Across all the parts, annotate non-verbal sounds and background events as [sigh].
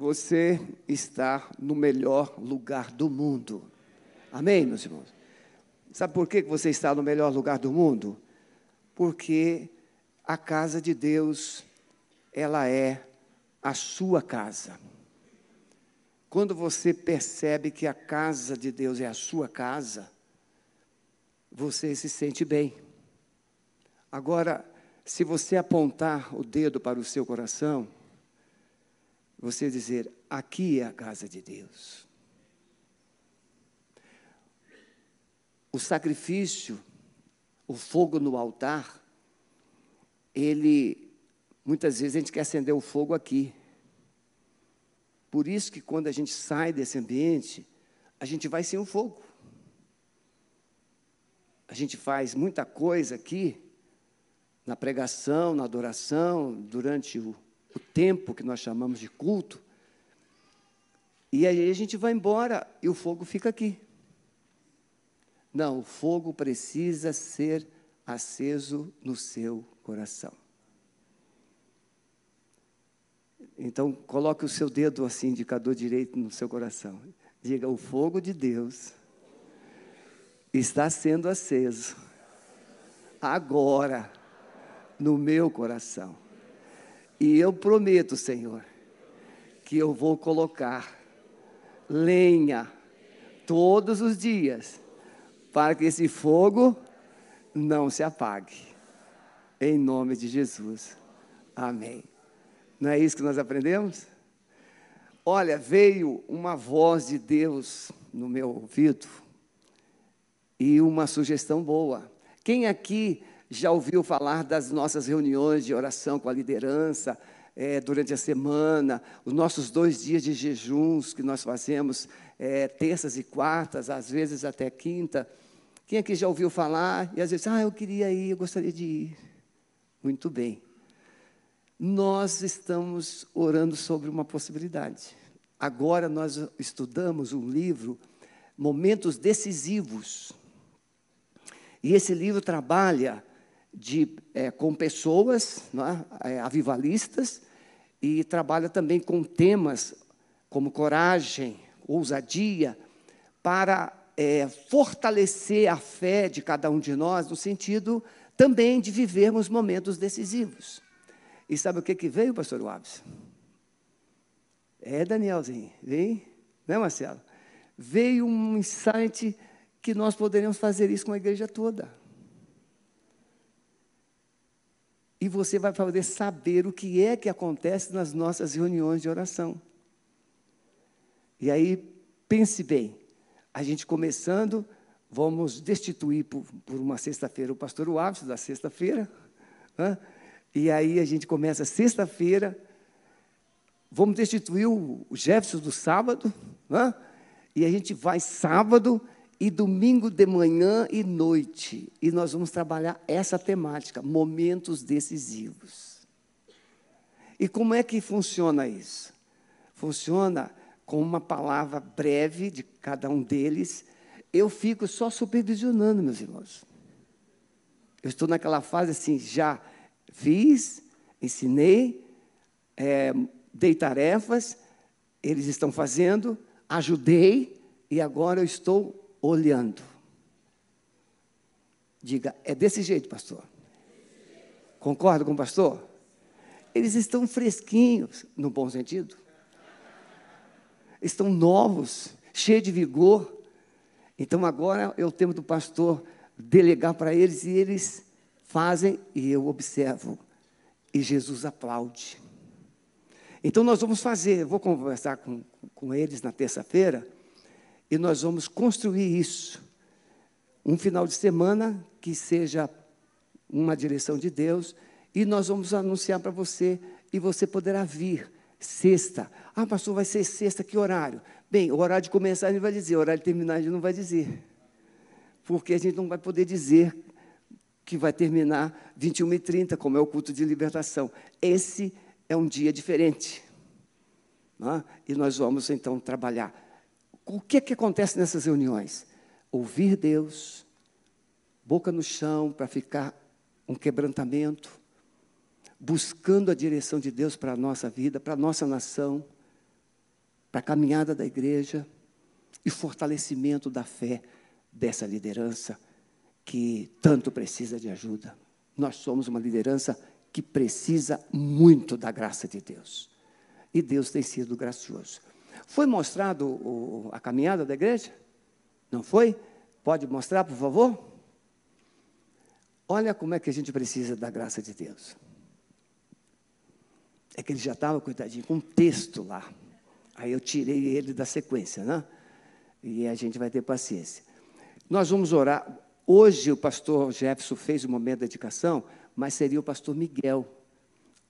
você está no melhor lugar do mundo. Amém, meus irmãos? Sabe por que você está no melhor lugar do mundo? Porque a casa de Deus, ela é a sua casa. Quando você percebe que a casa de Deus é a sua casa, você se sente bem. Agora, se você apontar o dedo para o seu coração, você dizer: aqui é a casa de Deus. O sacrifício, o fogo no altar, ele, muitas vezes a gente quer acender o fogo aqui. Por isso que quando a gente sai desse ambiente, a gente vai sem o fogo. A gente faz muita coisa aqui, na pregação, na adoração, durante o o tempo que nós chamamos de culto. E aí a gente vai embora e o fogo fica aqui. Não, o fogo precisa ser aceso no seu coração. Então, coloque o seu dedo assim, indicador direito, no seu coração. Diga: o fogo de Deus está sendo aceso agora no meu coração. E eu prometo, Senhor, que eu vou colocar lenha todos os dias para que esse fogo não se apague. Em nome de Jesus. Amém. Não é isso que nós aprendemos? Olha, veio uma voz de Deus no meu ouvido e uma sugestão boa. Quem aqui já ouviu falar das nossas reuniões de oração com a liderança é, durante a semana, os nossos dois dias de jejuns que nós fazemos, é, terças e quartas, às vezes até quinta. Quem aqui já ouviu falar e às vezes, ah, eu queria ir, eu gostaria de ir. Muito bem. Nós estamos orando sobre uma possibilidade. Agora nós estudamos um livro, Momentos Decisivos. E esse livro trabalha de, é, com pessoas é, é, avivalistas e trabalha também com temas como coragem, ousadia, para é, fortalecer a fé de cada um de nós, no sentido também de vivermos momentos decisivos. E sabe o que, que veio, pastor Waves? É, Danielzinho, vem, né, Marcelo? Veio um insight que nós poderíamos fazer isso com a igreja toda. E você vai poder saber o que é que acontece nas nossas reuniões de oração. E aí, pense bem, a gente começando, vamos destituir por, por uma sexta-feira o pastor Waves da sexta-feira, né? e aí a gente começa sexta-feira, vamos destituir o, Jefferson do sábado, né? e a gente vai sábado, e domingo de manhã e noite. E nós vamos trabalhar essa temática, momentos decisivos. E como é que funciona isso? Funciona com uma palavra breve de cada um deles. Eu fico só supervisionando, meus irmãos. Eu estou naquela fase assim, já fiz, ensinei, é, dei tarefas, eles estão fazendo, ajudei, e agora eu estou olhando. Diga, é desse jeito, pastor. Concorda com o pastor? Eles estão fresquinhos, no bom sentido. Estão novos, cheios de vigor. Então agora é o tempo do pastor delegar para eles e eles fazem e eu observo. E Jesus aplaude. Então nós vamos fazer, vou conversar com, com eles na terça-feira e nós vamos construir isso. Um final de semana que seja uma direção de Deus, e nós vamos anunciar para você, e você poderá vir. Sexta. Ah, pastor, vai ser sexta, que horário? Bem, o horário de começar a gente vai dizer, o horário de terminar a gente não vai dizer. Porque a gente não vai poder dizer que vai terminar 21h30, como é o culto de libertação. Esse é um dia diferente. É? E nós vamos então trabalhar o que, que acontece nessas reuniões? Ouvir Deus, boca no chão para ficar um quebrantamento, buscando a direção de Deus para a nossa vida, para a nossa nação. para a caminhada da igreja e fortalecimento da fé dessa liderança que tanto precisa de ajuda. Nós somos uma liderança que precisa muito da graça de Deus. E Deus tem sido gracioso. Foi mostrado o, a caminhada da igreja? Não foi? Pode mostrar, por favor? Olha como é que a gente precisa da graça de Deus. É que ele já estava, coitadinho, com um texto lá. Aí eu tirei ele da sequência, né? E a gente vai ter paciência. Nós vamos orar. Hoje o pastor Jefferson fez o momento de dedicação, mas seria o pastor Miguel.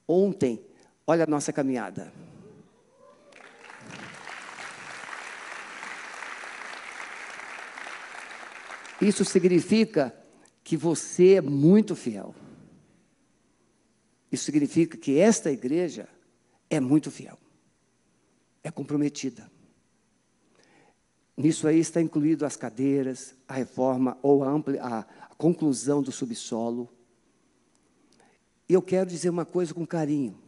Ontem, olha a nossa caminhada. Isso significa que você é muito fiel. Isso significa que esta igreja é muito fiel, é comprometida. Nisso aí está incluído as cadeiras, a reforma ou a, amplia, a, a conclusão do subsolo. E eu quero dizer uma coisa com carinho.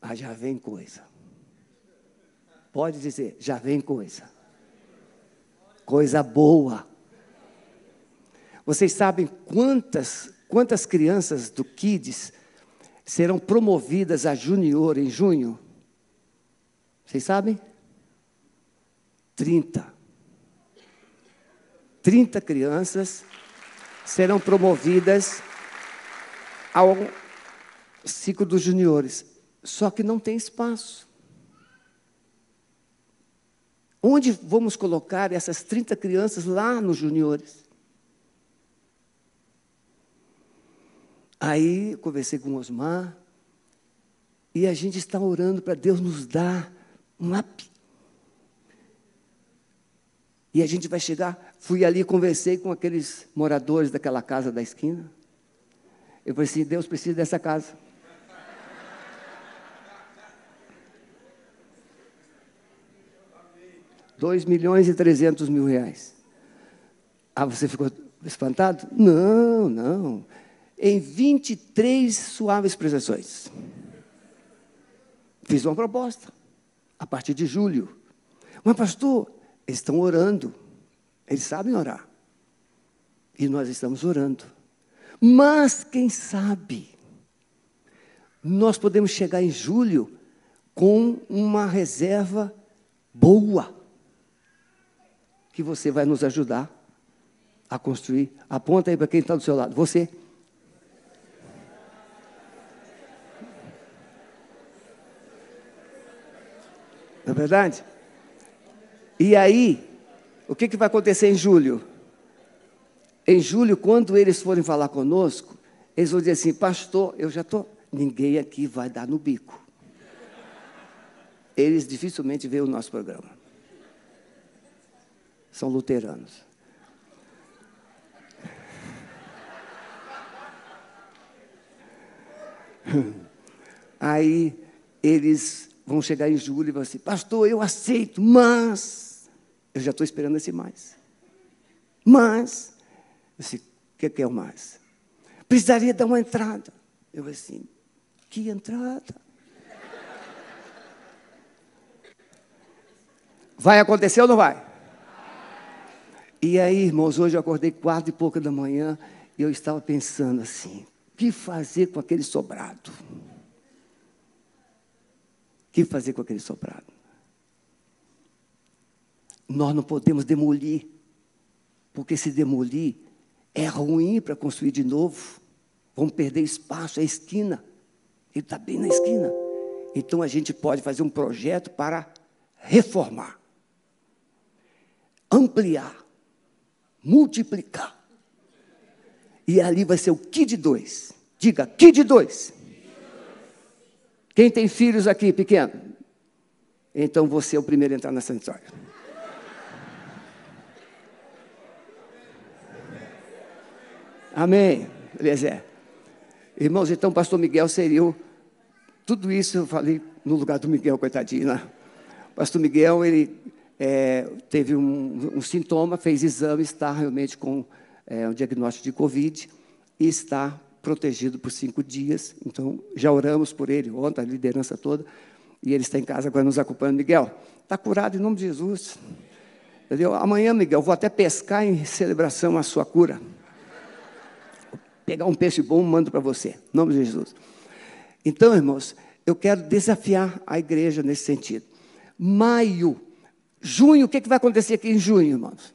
Ah, já vem coisa. Pode dizer, já vem coisa. Coisa boa. Vocês sabem quantas, quantas crianças do Kids serão promovidas a junior em junho? Vocês sabem? 30. 30 crianças serão promovidas ao ciclo dos juniores. Só que não tem espaço. Onde vamos colocar essas 30 crianças lá nos juniores? Aí conversei com o Osmar e a gente está orando para Deus nos dar um lápis. E a gente vai chegar. Fui ali, conversei com aqueles moradores daquela casa da esquina. Eu falei assim: Deus precisa dessa casa. Dois milhões e trezentos mil reais. Ah, você ficou espantado? Não, não. Em 23 suaves prestações. Fiz uma proposta. A partir de julho. Mas, pastor, eles estão orando. Eles sabem orar. E nós estamos orando. Mas, quem sabe, nós podemos chegar em julho com uma reserva boa que você vai nos ajudar a construir. Aponta aí para quem está do seu lado. Você. Não é verdade? E aí, o que, que vai acontecer em julho? Em julho, quando eles forem falar conosco, eles vão dizer assim: Pastor, eu já estou. Ninguém aqui vai dar no bico. Eles dificilmente veem o nosso programa são luteranos. [laughs] Aí eles vão chegar em julho e vão assim, pastor, eu aceito, mas eu já estou esperando esse mais. Mas, eu disse, o que, que é o mais? Precisaria dar uma entrada. Eu assim, que entrada? Vai acontecer ou não vai? E aí, irmãos, hoje eu acordei quatro e pouca da manhã e eu estava pensando assim: o que fazer com aquele sobrado? O que fazer com aquele sobrado? Nós não podemos demolir, porque se demolir é ruim para construir de novo. Vamos perder espaço, é esquina. Ele está bem na esquina. Então a gente pode fazer um projeto para reformar, ampliar multiplicar. E ali vai ser o Kid 2. Diga, Kid 2. Quem tem filhos aqui pequeno? Então você é o primeiro a entrar nessa história. Amém. Beleza. Irmãos, então o pastor Miguel seria o... Tudo isso eu falei no lugar do Miguel, coitadinho, né? O pastor Miguel, ele é, teve um, um, sintoma, fez exame, está realmente com é, um diagnóstico de Covid e está protegido por cinco dias. Então, já oramos por ele ontem, a liderança toda. E ele está em casa agora nos acompanhando. Miguel, está curado em nome de Jesus. Entendeu? Amanhã, Miguel, vou até pescar em celebração a sua cura. Vou pegar um peixe bom, mando para você. Em nome de Jesus. Então, irmãos, eu quero desafiar a igreja nesse sentido. Maio, junho, o que, que vai acontecer aqui em junho, irmãos?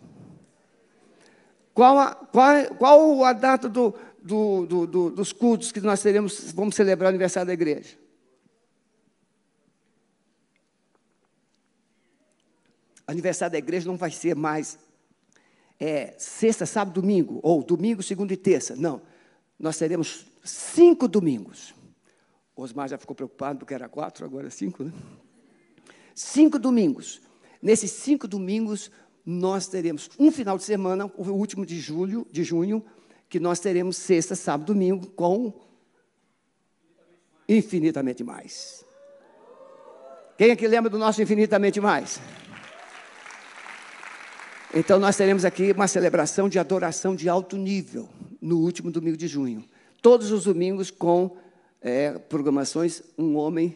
Qual a, qual, qual a data do, do, do, do, dos cultos que nós teremos, vamos celebrar o aniversário da igreja? Aniversário da igreja não vai ser mais é, sexta, sábado, domingo, ou domingo, segunda e terça. Não. Nós teremos cinco domingos. Osmar já ficou preocupado porque era quatro, agora é cinco, né? Cinco domingos. Nesses cinco domingos, nós teremos um final de semana, o último de julho, de junho, que nós teremos sexta, sábado, domingo, com infinitamente mais. Quem aqui lembra do nosso infinitamente mais? Então, nós teremos aqui uma celebração de adoração de alto nível no último domingo de junho. Todos os domingos com é, programações, um homem,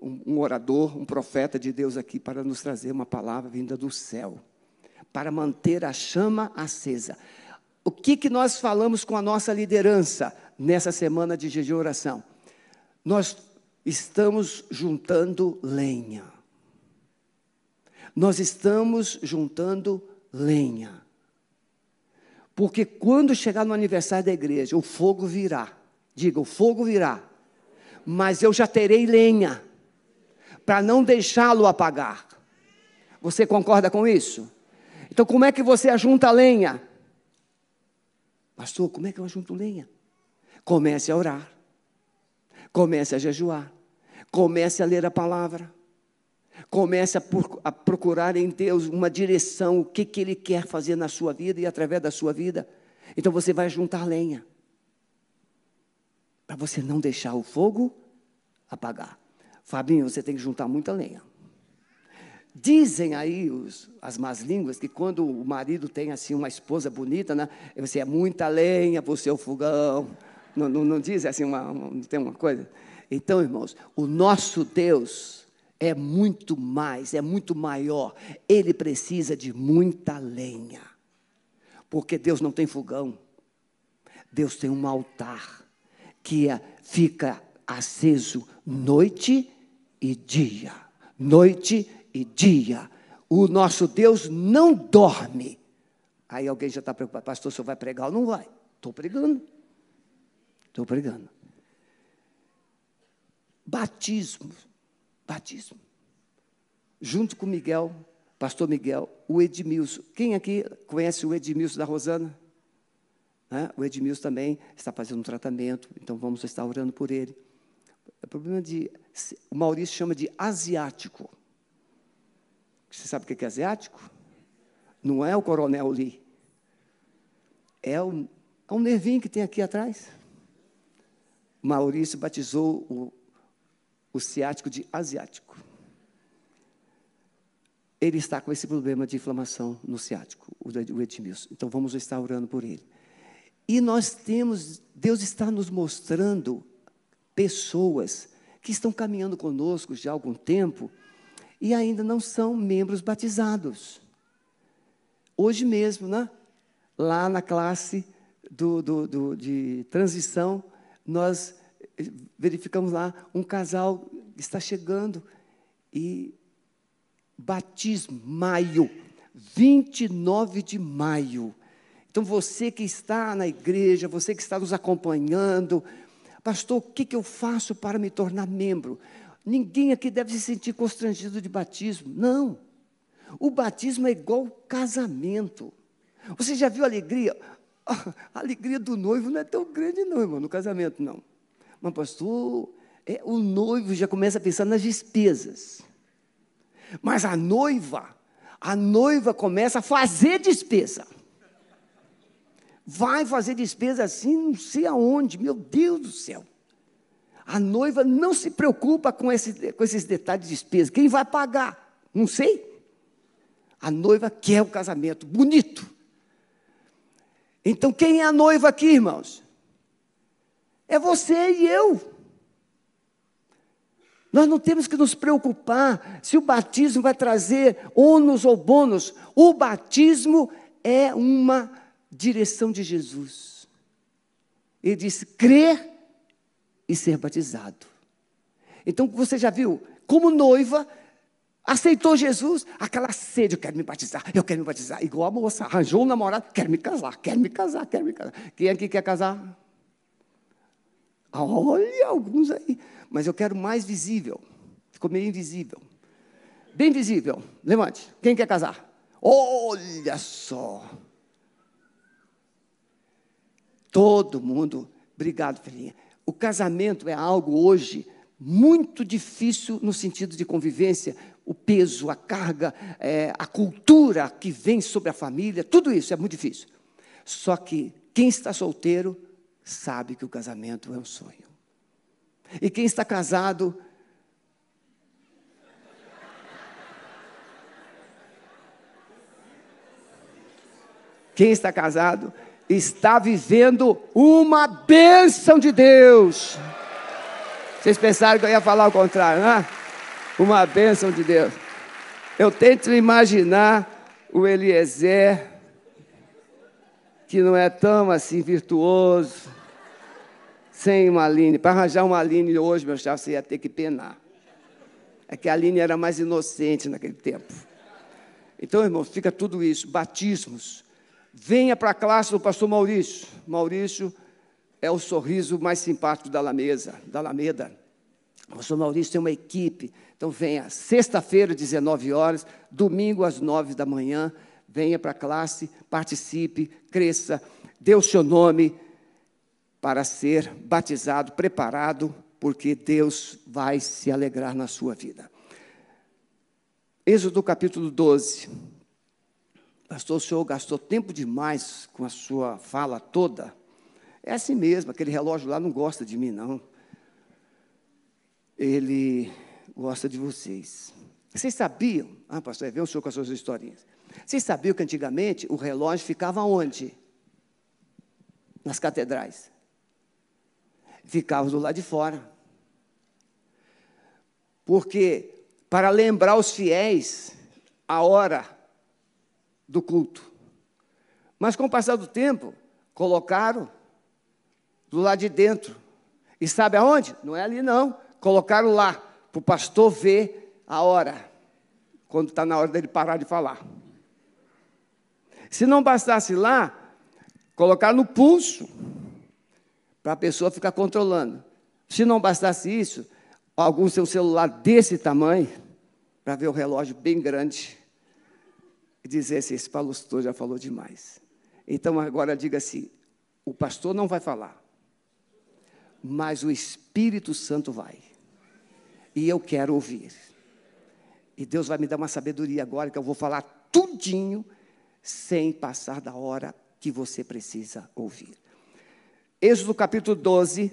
um, um orador, um profeta de Deus aqui para nos trazer uma palavra vinda do céu, para manter a chama acesa. O que, que nós falamos com a nossa liderança nessa semana de jejum e oração? Nós estamos juntando lenha. Nós estamos juntando lenha. Porque quando chegar no aniversário da igreja, o fogo virá. Diga, o fogo virá. Mas eu já terei lenha para não deixá-lo apagar. Você concorda com isso? Então, como é que você ajunta lenha? Pastor, como é que eu ajunto lenha? Comece a orar. Comece a jejuar. Comece a ler a palavra. Comece a procurar em Deus uma direção, o que, que Ele quer fazer na sua vida e através da sua vida. Então você vai juntar lenha para você não deixar o fogo apagar. Fabinho, você tem que juntar muita lenha. Dizem aí os, as más línguas que quando o marido tem assim uma esposa bonita, né, você é muita lenha para o seu fogão. Não, não, não diz assim, uma, não tem uma coisa? Então, irmãos, o nosso Deus é muito mais, é muito maior. Ele precisa de muita lenha. Porque Deus não tem fogão. Deus tem um altar que é, fica aceso noite e dia. Noite e dia. O nosso Deus não dorme. Aí alguém já está preocupado, pastor, o senhor vai pregar ou não vai? Estou pregando. Estou pregando. Batismo. Batismo. Junto com Miguel, pastor Miguel, o Edmilson. Quem aqui conhece o Edmilson da Rosana? O Edmilson também está fazendo um tratamento, então vamos estar orando por ele. O problema de. O Maurício chama de asiático. Você sabe o que é asiático? Não é o coronel Lee. É o, é um nervinho que tem aqui atrás. Maurício batizou o, o ciático de asiático. Ele está com esse problema de inflamação no ciático, o Edmilson. Então vamos estar orando por ele. E nós temos, Deus está nos mostrando pessoas que estão caminhando conosco já há algum tempo e ainda não são membros batizados. Hoje mesmo, né? lá na classe do, do, do, de transição, nós verificamos lá um casal que está chegando e batismo, maio, 29 de maio. Então, você que está na igreja, você que está nos acompanhando, pastor, o que, que eu faço para me tornar membro? Ninguém aqui deve se sentir constrangido de batismo. Não. O batismo é igual casamento. Você já viu a alegria? [laughs] A alegria do noivo não é tão grande, não, irmão, no casamento, não. Mas, pastor, é, o noivo já começa a pensar nas despesas. Mas a noiva, a noiva começa a fazer despesa vai fazer despesa assim, não sei aonde, meu Deus do céu. A noiva não se preocupa com, esse, com esses detalhes de despesa. Quem vai pagar? Não sei. A noiva quer o casamento bonito. Então, quem é a noiva aqui, irmãos? É você e eu. Nós não temos que nos preocupar se o batismo vai trazer ônus ou bônus. O batismo é uma direção de Jesus. Ele disse: crer e ser batizado. Então você já viu, como noiva, aceitou Jesus, aquela sede, eu quero me batizar, eu quero me batizar, igual a moça, arranjou um namorado, quero me casar, quero me casar, quero me casar. Quem aqui quer casar? Olha, alguns aí. Mas eu quero mais visível. Ficou meio invisível. Bem visível. Levante. Quem quer casar? Olha só. Todo mundo. Obrigado, filhinha. O casamento é algo hoje muito difícil no sentido de convivência, o peso, a carga, é, a cultura que vem sobre a família, tudo isso é muito difícil. Só que quem está solteiro sabe que o casamento é um sonho. E quem está casado, quem está casado está vivendo uma bênção de Deus. Vocês pensaram que eu ia falar o contrário, né? Uma bênção de Deus. Eu tento imaginar o Eliezer, que não é tão assim virtuoso, sem uma Aline. Para arranjar uma Aline hoje, meu chave, você ia ter que penar. É que a Aline era mais inocente naquele tempo. Então, irmãos, fica tudo isso. Batismos. Venha para a classe do pastor Maurício. Maurício é o sorriso mais simpático da Alameda. Da Alameda. O pastor Maurício tem uma equipe. Então, venha sexta-feira, 19 horas, domingo, às 9 da manhã. Venha para a classe, participe, cresça, dê o seu nome para ser batizado, preparado, porque Deus vai se alegrar na sua vida. Êxodo capítulo 12. Pastor, o senhor gastou tempo demais com a sua fala toda. É assim mesmo, aquele relógio lá não gosta de mim, não. Ele gosta de vocês. Vocês sabiam? Ah, pastor, vem o senhor com as suas historinhas. Vocês sabiam que antigamente o relógio ficava onde? Nas catedrais ficava do lado de fora. Porque para lembrar os fiéis a hora do culto. Mas com o passar do tempo, colocaram do lado de dentro. E sabe aonde? Não é ali não. Colocaram lá, para o pastor ver a hora, quando está na hora dele parar de falar. Se não bastasse lá, colocar no pulso para a pessoa ficar controlando. Se não bastasse isso, alguns têm um celular desse tamanho, para ver o relógio bem grande, e dizer assim: esse pastor já falou demais. Então agora diga assim: o pastor não vai falar, mas o Espírito Santo vai. E eu quero ouvir. E Deus vai me dar uma sabedoria agora que eu vou falar tudinho sem passar da hora que você precisa ouvir. Êxodo capítulo 12.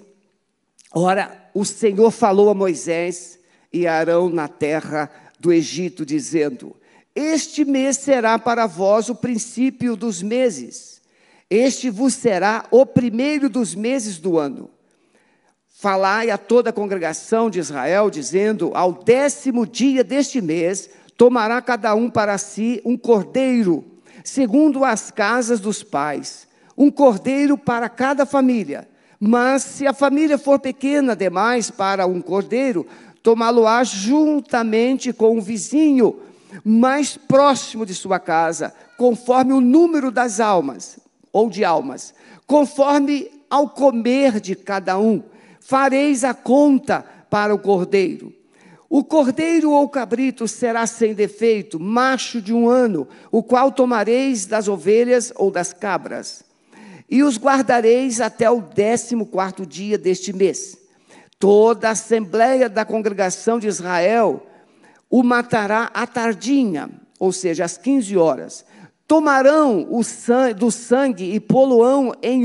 Ora, o Senhor falou a Moisés e Arão na terra do Egito, dizendo: Este mês será para vós o princípio dos meses, este vos será o primeiro dos meses do ano. Falai a toda a congregação de Israel, dizendo: Ao décimo dia deste mês, tomará cada um para si um cordeiro, segundo as casas dos pais um cordeiro para cada família. Mas se a família for pequena demais para um cordeiro, tomá-lo-á juntamente com o vizinho mais próximo de sua casa, conforme o número das almas, ou de almas, conforme ao comer de cada um. Fareis a conta para o cordeiro. O cordeiro ou cabrito será sem defeito, macho de um ano, o qual tomareis das ovelhas ou das cabras e os guardareis até o décimo quarto dia deste mês. Toda a assembleia da congregação de Israel o matará à tardinha, ou seja, às 15 horas. Tomarão sangue, do sangue e poluão em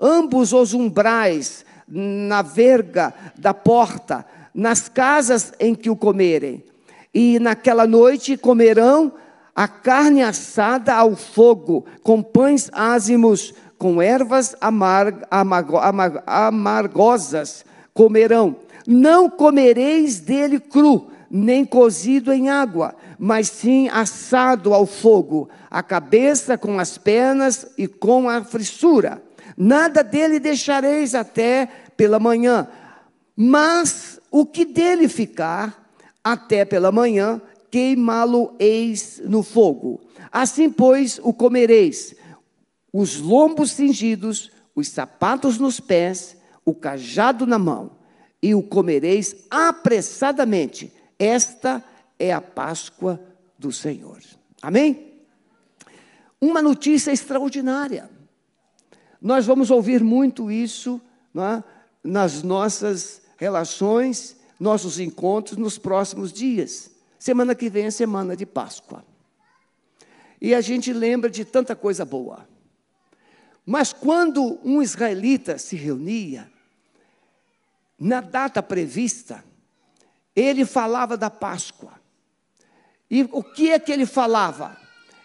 ambos os umbrais, na verga da porta, nas casas em que o comerem. E naquela noite comerão a carne assada ao fogo, com pães ázimos, com ervas amar, amargo, amar, amargosas comerão. Não comereis dele cru, nem cozido em água, mas sim assado ao fogo, a cabeça com as pernas e com a frissura. Nada dele deixareis até pela manhã, mas o que dele ficar até pela manhã, queimá-lo-eis no fogo. Assim, pois, o comereis, os lombos cingidos, os sapatos nos pés, o cajado na mão, e o comereis apressadamente. Esta é a Páscoa do Senhor. Amém? Uma notícia extraordinária. Nós vamos ouvir muito isso é? nas nossas relações, nossos encontros nos próximos dias. Semana que vem é semana de Páscoa. E a gente lembra de tanta coisa boa. Mas quando um israelita se reunia, na data prevista, ele falava da Páscoa. E o que é que ele falava?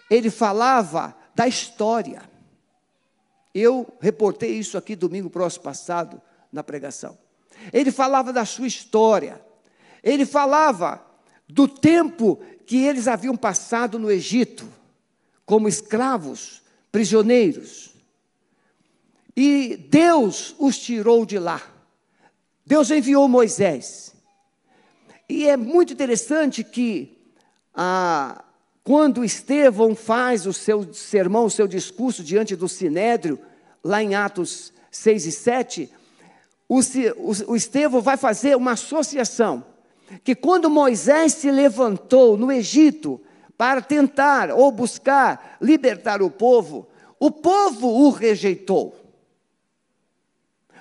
Ele falava da história. Eu reportei isso aqui domingo próximo passado na pregação. Ele falava da sua história. Ele falava do tempo que eles haviam passado no Egito, como escravos, prisioneiros. E Deus os tirou de lá. Deus enviou Moisés. E é muito interessante que, ah, quando Estevão faz o seu sermão, o seu discurso diante do Sinédrio, lá em Atos 6 e 7, o, o, o Estevão vai fazer uma associação. Que quando Moisés se levantou no Egito para tentar ou buscar libertar o povo, o povo o rejeitou.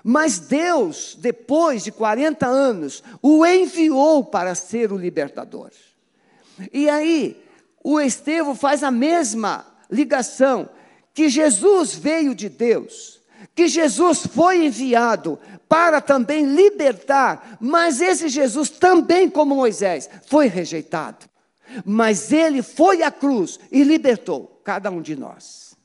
Mas Deus, depois de 40 anos, o enviou para ser o libertador. E aí, o Estevão faz a mesma ligação, que Jesus veio de Deus, que Jesus foi enviado para também libertar, mas esse Jesus também, como Moisés, foi rejeitado. Mas ele foi à cruz e libertou cada um de nós.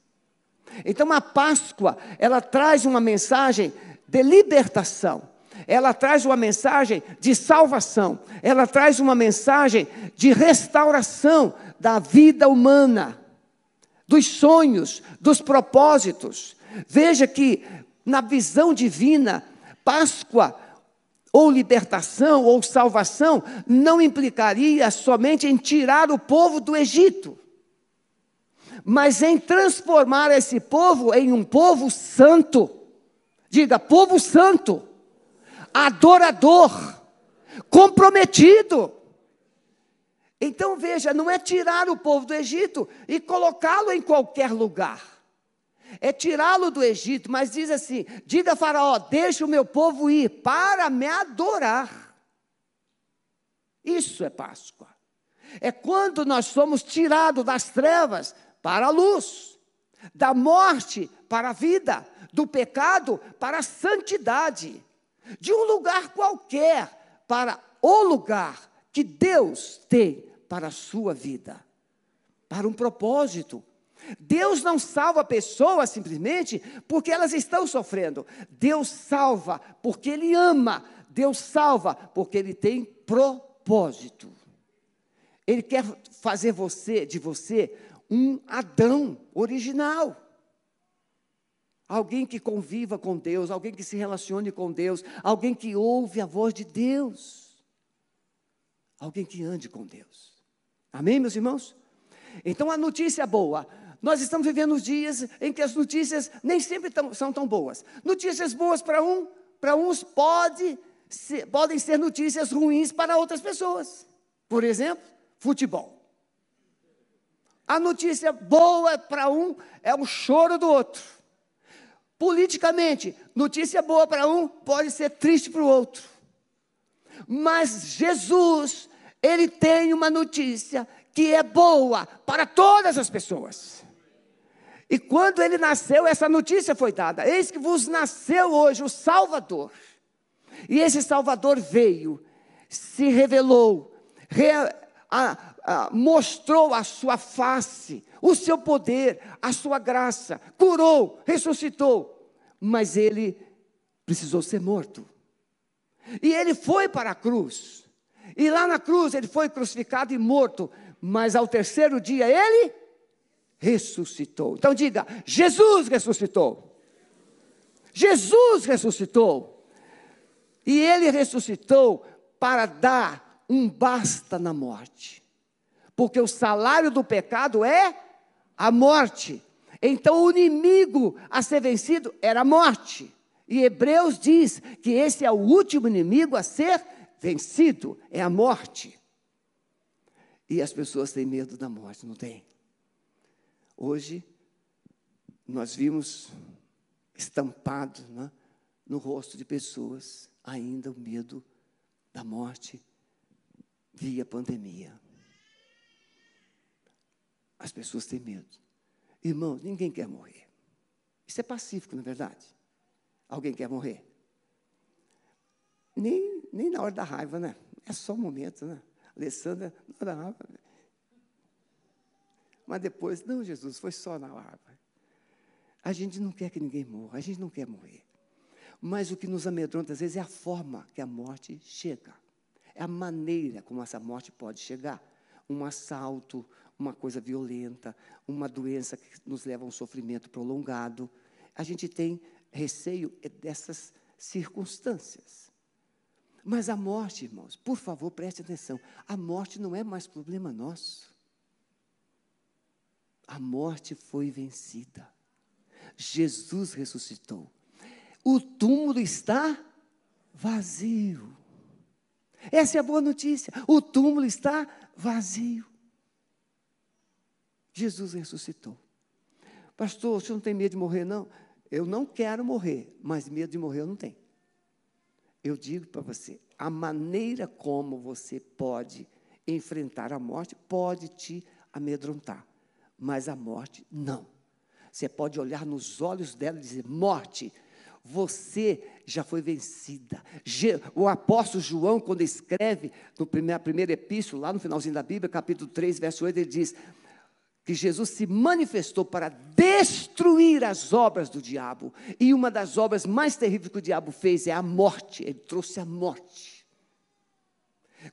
Então a Páscoa, ela traz uma mensagem de libertação. Ela traz uma mensagem de salvação, ela traz uma mensagem de restauração da vida humana, dos sonhos, dos propósitos. Veja que na visão divina, Páscoa ou libertação ou salvação não implicaria somente em tirar o povo do Egito, mas em transformar esse povo em um povo santo Diga, povo santo, adorador, comprometido. Então veja, não é tirar o povo do Egito e colocá-lo em qualquer lugar. É tirá-lo do Egito, mas diz assim: diga a Faraó, deixa o meu povo ir para me adorar. Isso é Páscoa. É quando nós somos tirados das trevas para a luz, da morte para a vida, do pecado para a santidade, de um lugar qualquer para o lugar que Deus tem para a sua vida, para um propósito. Deus não salva pessoas simplesmente porque elas estão sofrendo. Deus salva porque Ele ama. Deus salva porque Ele tem propósito. Ele quer fazer você, de você, um Adão original. Alguém que conviva com Deus, alguém que se relacione com Deus, alguém que ouve a voz de Deus, alguém que ande com Deus. Amém, meus irmãos? Então a notícia boa. Nós estamos vivendo dias em que as notícias nem sempre tão, são tão boas. Notícias boas para um, para uns pode ser, podem ser notícias ruins para outras pessoas. Por exemplo, futebol. A notícia boa para um é o choro do outro. Politicamente, notícia boa para um pode ser triste para o outro. Mas Jesus, ele tem uma notícia que é boa para todas as pessoas. E quando ele nasceu, essa notícia foi dada: Eis que vos nasceu hoje o Salvador. E esse Salvador veio, se revelou, re, a, a, mostrou a sua face, o seu poder, a sua graça, curou, ressuscitou, mas ele precisou ser morto. E ele foi para a cruz. E lá na cruz ele foi crucificado e morto. Mas ao terceiro dia ele ressuscitou. Então diga: Jesus ressuscitou. Jesus ressuscitou. E ele ressuscitou para dar um basta na morte. Porque o salário do pecado é a morte. Então o inimigo a ser vencido era a morte. E Hebreus diz que esse é o último inimigo a ser vencido, é a morte. E as pessoas têm medo da morte, não tem? Hoje, nós vimos estampado né, no rosto de pessoas ainda o medo da morte via pandemia. As pessoas têm medo. Irmãos, ninguém quer morrer. Isso é pacífico, não é verdade? Alguém quer morrer? Nem, nem na hora da raiva, né? É só um momento, né? Alessandra, na hora da raiva. Mas depois, não, Jesus, foi só na raiva. A gente não quer que ninguém morra, a gente não quer morrer. Mas o que nos amedronta às vezes é a forma que a morte chega. É a maneira como essa morte pode chegar. Um assalto, uma coisa violenta, uma doença que nos leva a um sofrimento prolongado. A gente tem receio dessas circunstâncias. Mas a morte, irmãos, por favor, preste atenção. A morte não é mais problema nosso. A morte foi vencida. Jesus ressuscitou. O túmulo está vazio. Essa é a boa notícia. O túmulo está vazio. Jesus ressuscitou. Pastor, o senhor não tem medo de morrer, não? Eu não quero morrer, mas medo de morrer eu não tenho. Eu digo para você, a maneira como você pode enfrentar a morte pode te amedrontar, mas a morte não. Você pode olhar nos olhos dela e dizer: morte, você já foi vencida. O apóstolo João, quando escreve no primeiro, primeiro epístolo, lá no finalzinho da Bíblia, capítulo 3, verso 8, ele diz: que Jesus se manifestou para destruir as obras do diabo. E uma das obras mais terríveis que o diabo fez é a morte. Ele trouxe a morte.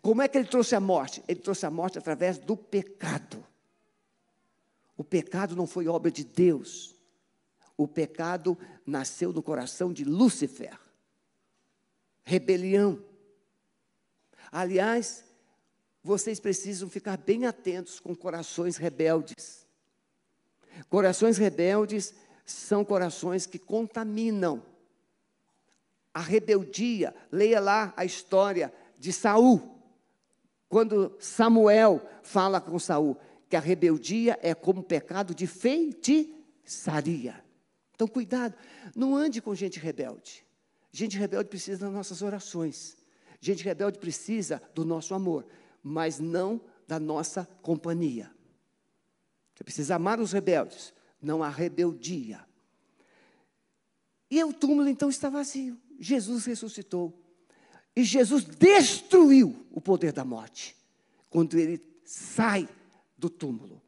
Como é que ele trouxe a morte? Ele trouxe a morte através do pecado. O pecado não foi obra de Deus. O pecado nasceu no coração de Lúcifer. Rebelião. Aliás, vocês precisam ficar bem atentos com corações rebeldes. Corações rebeldes são corações que contaminam. A rebeldia, leia lá a história de Saul. Quando Samuel fala com Saul que a rebeldia é como pecado de feitiçaria. Então, cuidado, não ande com gente rebelde. Gente rebelde precisa das nossas orações. Gente rebelde precisa do nosso amor mas não da nossa companhia. Você precisa amar os rebeldes, não a rebeldia. E o túmulo então está vazio. Jesus ressuscitou. E Jesus destruiu o poder da morte quando ele sai do túmulo.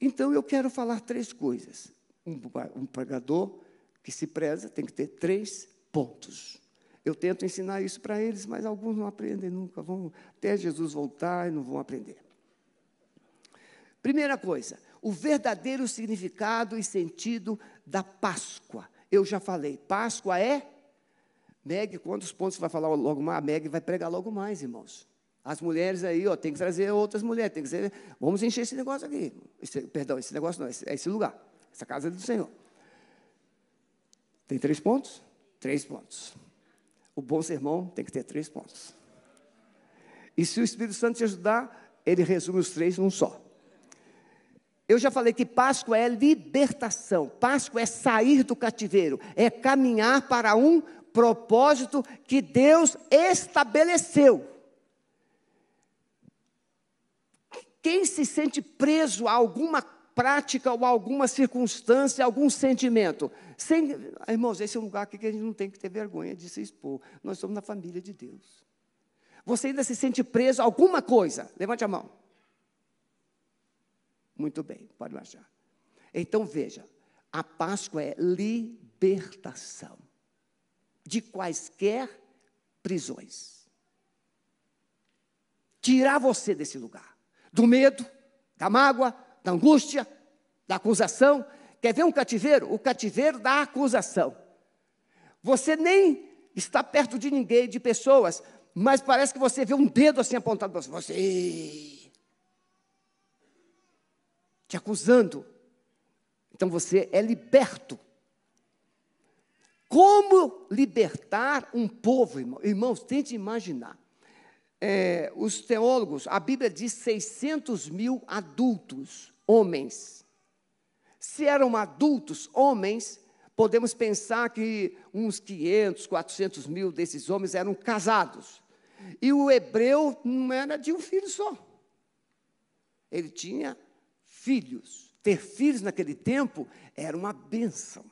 Então eu quero falar três coisas. Um, um pregador que se preza tem que ter três pontos. Eu tento ensinar isso para eles, mas alguns não aprendem nunca, vão até Jesus voltar e não vão aprender. Primeira coisa, o verdadeiro significado e sentido da Páscoa. Eu já falei, Páscoa é. Meg, quantos pontos vai falar logo mais? A Meg vai pregar logo mais, irmãos. As mulheres aí, ó, tem que trazer outras mulheres, tem que ser. Vamos encher esse negócio aqui. Esse, perdão, esse negócio não, esse, é esse lugar. Essa casa é do Senhor. Tem três pontos? Três pontos. O bom sermão tem que ter três pontos. E se o Espírito Santo te ajudar, ele resume os três num só. Eu já falei que Páscoa é libertação, Páscoa é sair do cativeiro, é caminhar para um propósito que Deus estabeleceu. Quem se sente preso a alguma prática ou alguma circunstância, algum sentimento. Sem, irmãos, esse é um lugar que a gente não tem que ter vergonha de se expor. Nós somos na família de Deus. Você ainda se sente preso a alguma coisa? Levante a mão. Muito bem, pode baixar. Então veja, a Páscoa é libertação de quaisquer prisões. Tirar você desse lugar, do medo, da mágoa, da angústia, da acusação. Quer ver um cativeiro? O cativeiro da acusação. Você nem está perto de ninguém, de pessoas, mas parece que você vê um dedo assim apontado para você. Te acusando. Então você é liberto. Como libertar um povo, irmão? Irmãos, tente imaginar. É, os teólogos, a Bíblia diz 600 mil adultos, homens. Se eram adultos, homens, podemos pensar que uns 500, 400 mil desses homens eram casados. E o hebreu não era de um filho só. Ele tinha filhos. Ter filhos naquele tempo era uma benção.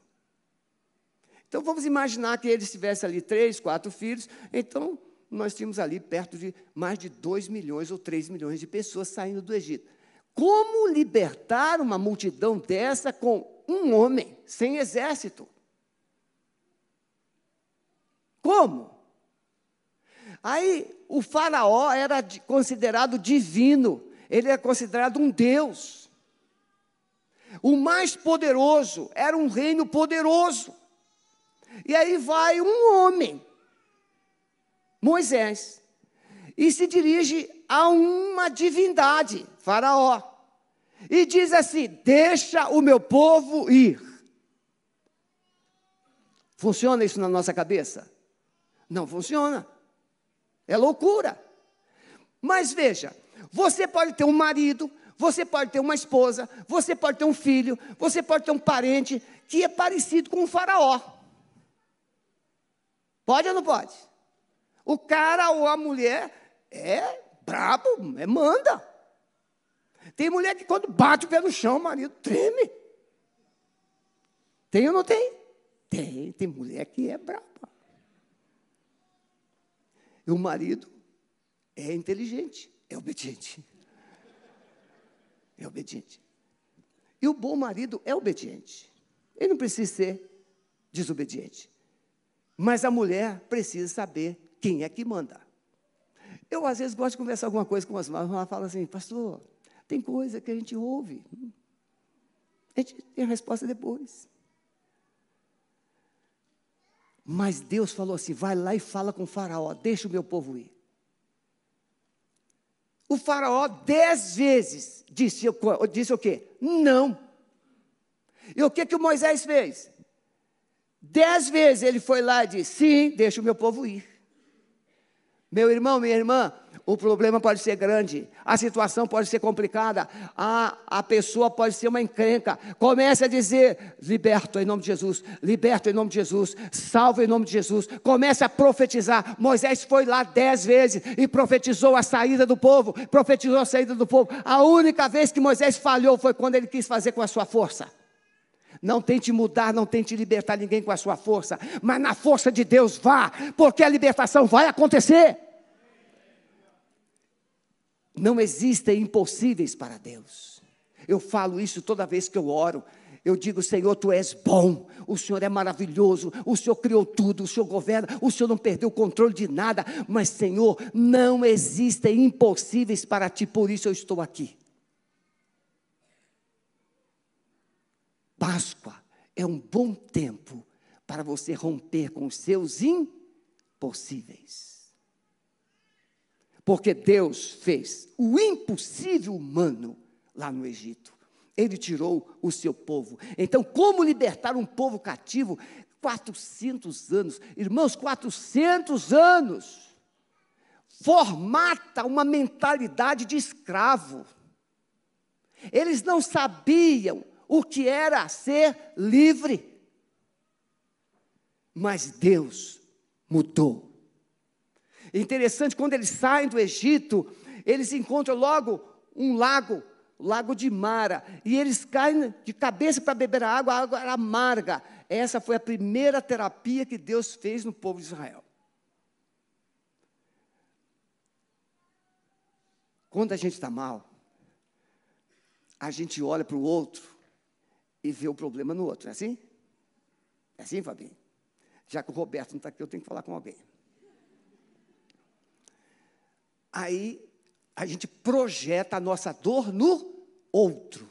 Então vamos imaginar que ele tivesse ali três, quatro filhos. Então nós tínhamos ali perto de mais de 2 milhões ou 3 milhões de pessoas saindo do Egito. Como libertar uma multidão dessa com um homem sem exército. Como? Aí o faraó era considerado divino, ele é considerado um deus. O mais poderoso era um reino poderoso. E aí vai um homem, Moisés, e se dirige a uma divindade, Faraó e diz assim: Deixa o meu povo ir. Funciona isso na nossa cabeça? Não funciona. É loucura. Mas veja, você pode ter um marido, você pode ter uma esposa, você pode ter um filho, você pode ter um parente que é parecido com um faraó. Pode ou não pode? O cara ou a mulher é brabo, é manda. Tem mulher que quando bate o pé no chão, o marido treme. Tem ou não tem? Tem, tem mulher que é brava. E o marido é inteligente, é obediente. É obediente. E o bom marido é obediente. Ele não precisa ser desobediente. Mas a mulher precisa saber quem é que manda. Eu, às vezes, gosto de conversar alguma coisa com as mães, ela fala assim, pastor, tem coisa que a gente ouve. A gente tem a resposta depois. Mas Deus falou assim: vai lá e fala com o faraó, deixa o meu povo ir. O faraó dez vezes disse, disse o quê? Não. E o que, que o Moisés fez? Dez vezes ele foi lá e disse: sim, deixa o meu povo ir. Meu irmão, minha irmã, o problema pode ser grande, a situação pode ser complicada, a, a pessoa pode ser uma encrenca. Comece a dizer: liberto em nome de Jesus, liberto em nome de Jesus, salvo em nome de Jesus. Comece a profetizar. Moisés foi lá dez vezes e profetizou a saída do povo, profetizou a saída do povo. A única vez que Moisés falhou foi quando ele quis fazer com a sua força. Não tente mudar, não tente libertar ninguém com a sua força, mas na força de Deus vá, porque a libertação vai acontecer. Não existem impossíveis para Deus. Eu falo isso toda vez que eu oro. Eu digo, Senhor, tu és bom, o Senhor é maravilhoso, o Senhor criou tudo, o Senhor governa, o Senhor não perdeu o controle de nada, mas, Senhor, não existem impossíveis para ti, por isso eu estou aqui. Páscoa é um bom tempo para você romper com os seus impossíveis. Porque Deus fez o impossível humano lá no Egito. Ele tirou o seu povo. Então, como libertar um povo cativo? 400 anos. Irmãos, 400 anos. Formata uma mentalidade de escravo. Eles não sabiam o que era ser livre. Mas Deus mudou Interessante, quando eles saem do Egito, eles encontram logo um lago, o lago de Mara, e eles caem de cabeça para beber a água, a água era amarga. Essa foi a primeira terapia que Deus fez no povo de Israel. Quando a gente está mal, a gente olha para o outro e vê o problema no outro, é assim? É assim, Fabinho? Já que o Roberto não está aqui, eu tenho que falar com alguém. aí a gente projeta a nossa dor no outro.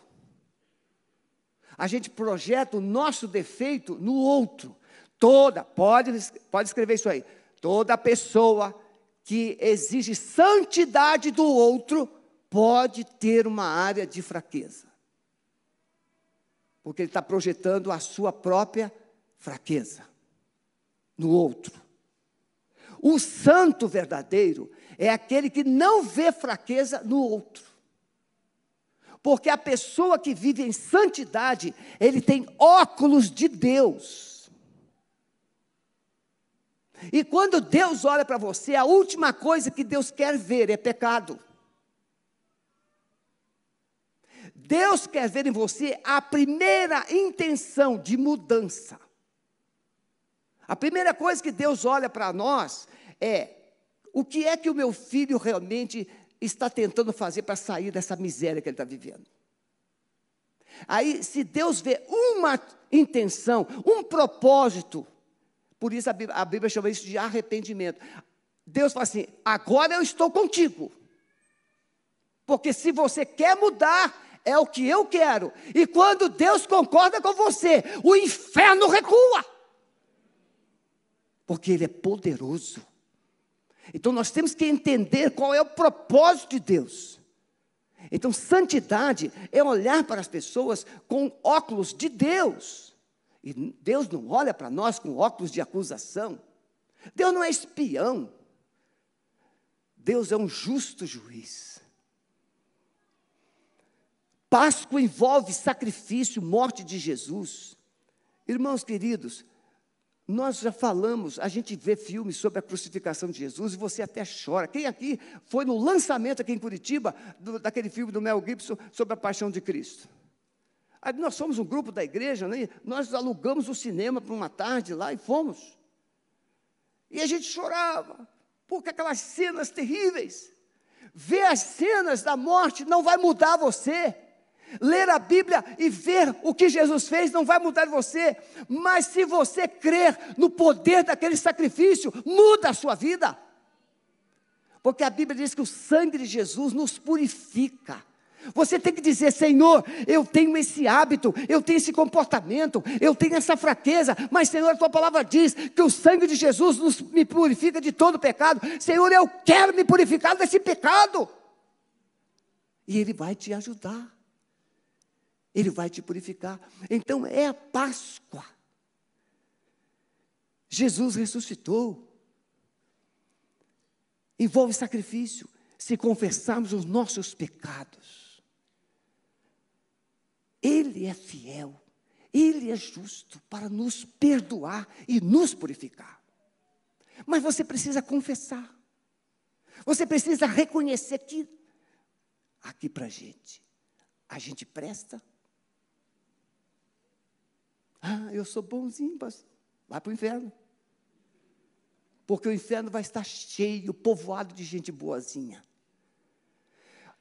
A gente projeta o nosso defeito no outro. Toda, pode, pode escrever isso aí. Toda pessoa que exige santidade do outro pode ter uma área de fraqueza. Porque ele está projetando a sua própria fraqueza no outro. O santo verdadeiro é aquele que não vê fraqueza no outro. Porque a pessoa que vive em santidade, ele tem óculos de Deus. E quando Deus olha para você, a última coisa que Deus quer ver é pecado. Deus quer ver em você a primeira intenção de mudança. A primeira coisa que Deus olha para nós é o que é que o meu filho realmente está tentando fazer para sair dessa miséria que ele está vivendo. Aí, se Deus vê uma intenção, um propósito, por isso a Bíblia, a Bíblia chama isso de arrependimento. Deus fala assim: agora eu estou contigo. Porque se você quer mudar, é o que eu quero. E quando Deus concorda com você, o inferno recua porque Ele é poderoso. Então nós temos que entender qual é o propósito de Deus. Então, santidade é olhar para as pessoas com óculos de Deus. E Deus não olha para nós com óculos de acusação. Deus não é espião. Deus é um justo juiz. Páscoa envolve sacrifício, morte de Jesus. Irmãos queridos, nós já falamos, a gente vê filmes sobre a crucificação de Jesus e você até chora. Quem aqui foi no lançamento aqui em Curitiba do, daquele filme do Mel Gibson sobre a paixão de Cristo? Aí nós somos um grupo da igreja, né? nós alugamos o cinema para uma tarde lá e fomos. E a gente chorava, porque aquelas cenas terríveis. Ver as cenas da morte não vai mudar você. Ler a Bíblia e ver o que Jesus fez não vai mudar você, mas se você crer no poder daquele sacrifício, muda a sua vida. Porque a Bíblia diz que o sangue de Jesus nos purifica. Você tem que dizer, Senhor, eu tenho esse hábito, eu tenho esse comportamento, eu tenho essa fraqueza, mas Senhor, a tua palavra diz que o sangue de Jesus nos, me purifica de todo pecado. Senhor, eu quero me purificar desse pecado. E Ele vai te ajudar. Ele vai te purificar. Então é a Páscoa. Jesus ressuscitou. Envolve sacrifício. Se confessarmos os nossos pecados, Ele é fiel, Ele é justo para nos perdoar e nos purificar. Mas você precisa confessar. Você precisa reconhecer que aqui para a gente, a gente presta ah, eu sou bonzinho, pastor. Vai para o inferno. Porque o inferno vai estar cheio, povoado de gente boazinha.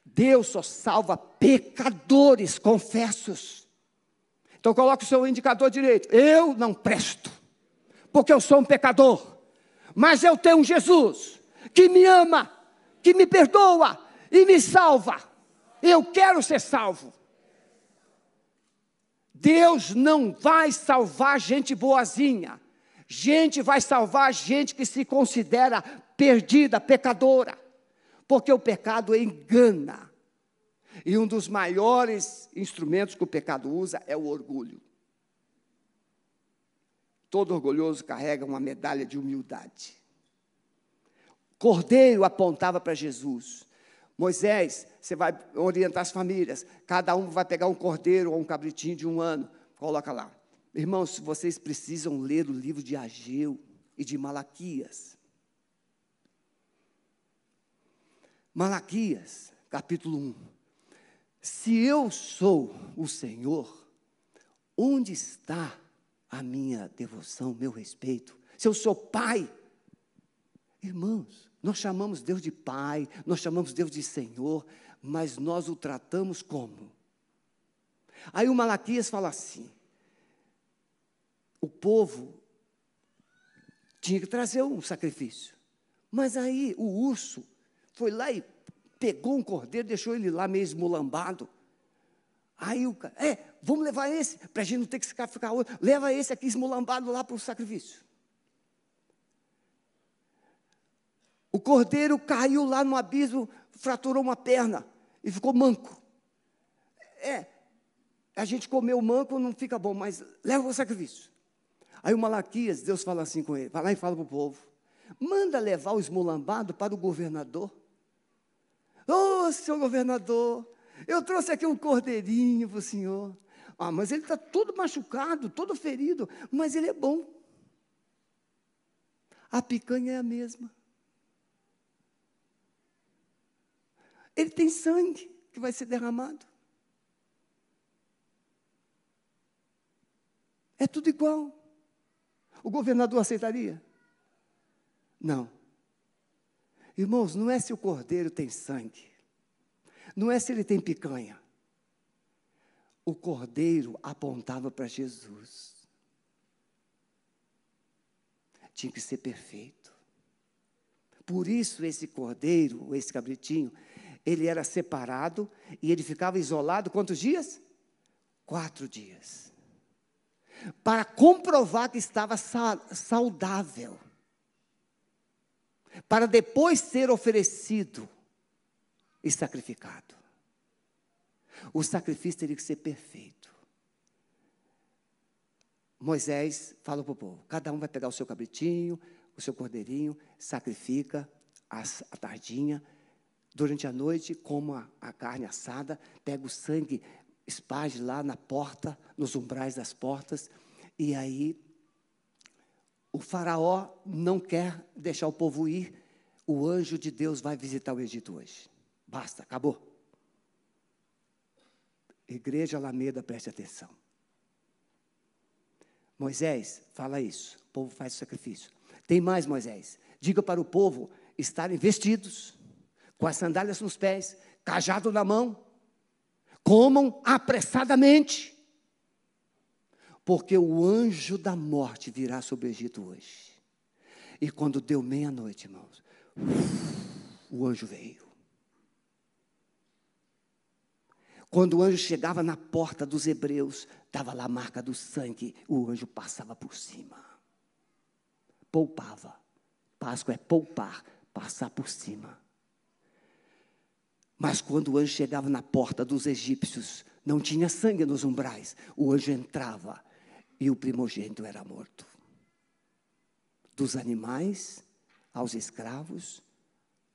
Deus só salva pecadores confessos. Então coloque o seu indicador direito. Eu não presto, porque eu sou um pecador. Mas eu tenho um Jesus que me ama, que me perdoa e me salva. Eu quero ser salvo. Deus não vai salvar gente boazinha. Gente vai salvar gente que se considera perdida, pecadora. Porque o pecado engana. E um dos maiores instrumentos que o pecado usa é o orgulho. Todo orgulhoso carrega uma medalha de humildade. Cordeiro apontava para Jesus. Moisés, você vai orientar as famílias, cada um vai pegar um cordeiro ou um cabritinho de um ano, coloca lá. Irmãos, vocês precisam ler o livro de Ageu e de Malaquias. Malaquias, capítulo 1. Se eu sou o Senhor, onde está a minha devoção, meu respeito? Se eu sou pai, irmãos, nós chamamos Deus de Pai, nós chamamos Deus de Senhor, mas nós o tratamos como? Aí o Malaquias fala assim: o povo tinha que trazer um sacrifício, mas aí o urso foi lá e pegou um cordeiro, deixou ele lá meio esmulambado. Aí o cara, é, vamos levar esse, para a gente não ter que ficar, ficar. Leva esse aqui esmulambado lá para o sacrifício. O cordeiro caiu lá no abismo, fraturou uma perna e ficou manco. É, a gente comeu manco não fica bom, mas leva o sacrifício. Aí o Malaquias, Deus fala assim com ele, vai lá e fala para o povo, manda levar o esmulambado para o governador. Ô, oh, senhor governador, eu trouxe aqui um cordeirinho para o senhor. Ah, mas ele está todo machucado, todo ferido, mas ele é bom. A picanha é a mesma. Ele tem sangue que vai ser derramado. É tudo igual. O governador aceitaria? Não. Irmãos, não é se o cordeiro tem sangue, não é se ele tem picanha. O cordeiro apontava para Jesus. Tinha que ser perfeito. Por isso, esse cordeiro, esse cabritinho, ele era separado e ele ficava isolado quantos dias? Quatro dias. Para comprovar que estava saudável. Para depois ser oferecido e sacrificado. O sacrifício teria que ser perfeito. Moisés fala para o povo: cada um vai pegar o seu cabritinho, o seu cordeirinho, sacrifica a tardinha. Durante a noite, coma a carne assada, pega o sangue, espalhe lá na porta, nos umbrais das portas, e aí o faraó não quer deixar o povo ir, o anjo de Deus vai visitar o Egito hoje. Basta, acabou. Igreja Alameda, preste atenção. Moisés, fala isso. O povo faz o sacrifício. Tem mais, Moisés. Diga para o povo estarem vestidos, com as sandálias nos pés, cajado na mão. Comam apressadamente. Porque o anjo da morte virá sobre o Egito hoje. E quando deu meia-noite, irmãos, o anjo veio. Quando o anjo chegava na porta dos hebreus, estava lá a marca do sangue, o anjo passava por cima. Poupava. Páscoa é poupar, passar por cima. Mas quando o anjo chegava na porta dos egípcios, não tinha sangue nos umbrais. O anjo entrava e o primogênito era morto. Dos animais aos escravos,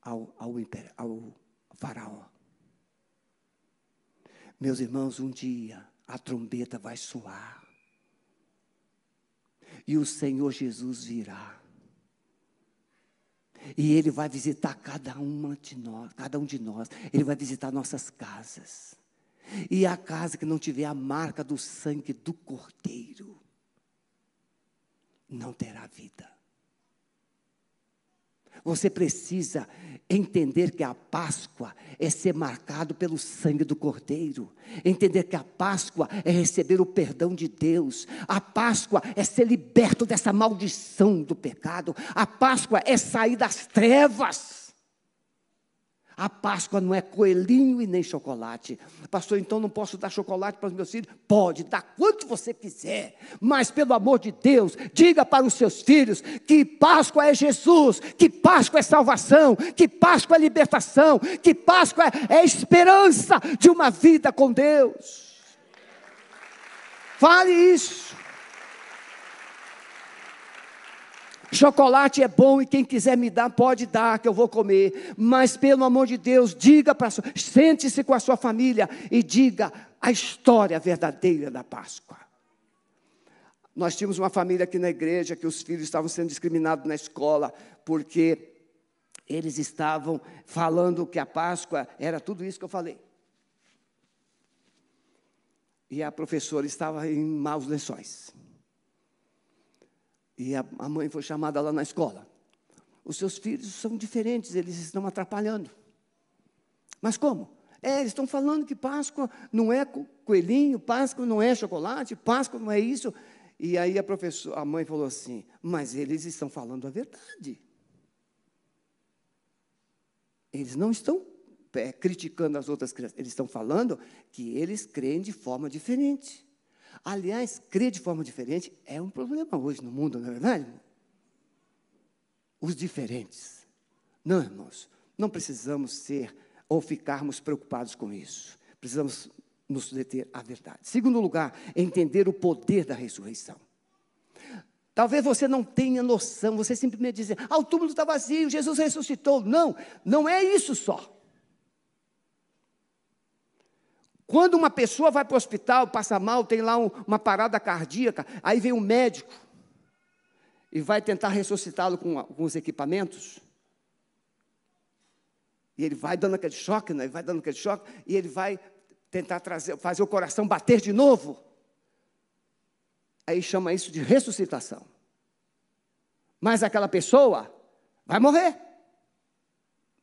ao, ao, ao faraó. Meus irmãos, um dia a trombeta vai soar. E o Senhor Jesus virá. E Ele vai visitar cada uma de nós, cada um de nós. Ele vai visitar nossas casas. E a casa que não tiver a marca do sangue do Cordeiro, não terá vida. Você precisa entender que a Páscoa é ser marcado pelo sangue do Cordeiro. Entender que a Páscoa é receber o perdão de Deus. A Páscoa é ser liberto dessa maldição do pecado. A Páscoa é sair das trevas. A Páscoa não é coelhinho e nem chocolate. Pastor, então não posso dar chocolate para os meus filhos? Pode, dá quanto você quiser. Mas, pelo amor de Deus, diga para os seus filhos que Páscoa é Jesus, que Páscoa é salvação, que Páscoa é libertação, que Páscoa é, esperança de uma vida com Deus. Fale isso. Chocolate é bom e quem quiser me dar, pode dar, que eu vou comer. Mas pelo amor de Deus, diga para sente-se com a sua família e diga a história verdadeira da Páscoa. Nós tínhamos uma família aqui na igreja que os filhos estavam sendo discriminados na escola porque eles estavam falando que a Páscoa era tudo isso que eu falei. E a professora estava em maus lençóis. E a, a mãe foi chamada lá na escola. Os seus filhos são diferentes, eles estão atrapalhando. Mas como? É, eles estão falando que Páscoa não é coelhinho, Páscoa não é chocolate, Páscoa não é isso. E aí a professora, a mãe falou assim: "Mas eles estão falando a verdade". Eles não estão é, criticando as outras crianças, eles estão falando que eles creem de forma diferente. Aliás, crer de forma diferente é um problema hoje no mundo, não é verdade? Os diferentes. Não, irmãos, não precisamos ser ou ficarmos preocupados com isso. Precisamos nos deter à verdade. Segundo lugar, entender o poder da ressurreição. Talvez você não tenha noção, você simplesmente diz, ah, o túmulo está vazio, Jesus ressuscitou. Não, não é isso só. Quando uma pessoa vai para o hospital, passa mal, tem lá um, uma parada cardíaca, aí vem um médico e vai tentar ressuscitá-lo com, os equipamentos. E ele vai dando aquele choque, né? vai dando aquele choque, e ele vai tentar trazer, fazer o coração bater de novo. Aí chama isso de ressuscitação. Mas aquela pessoa vai morrer.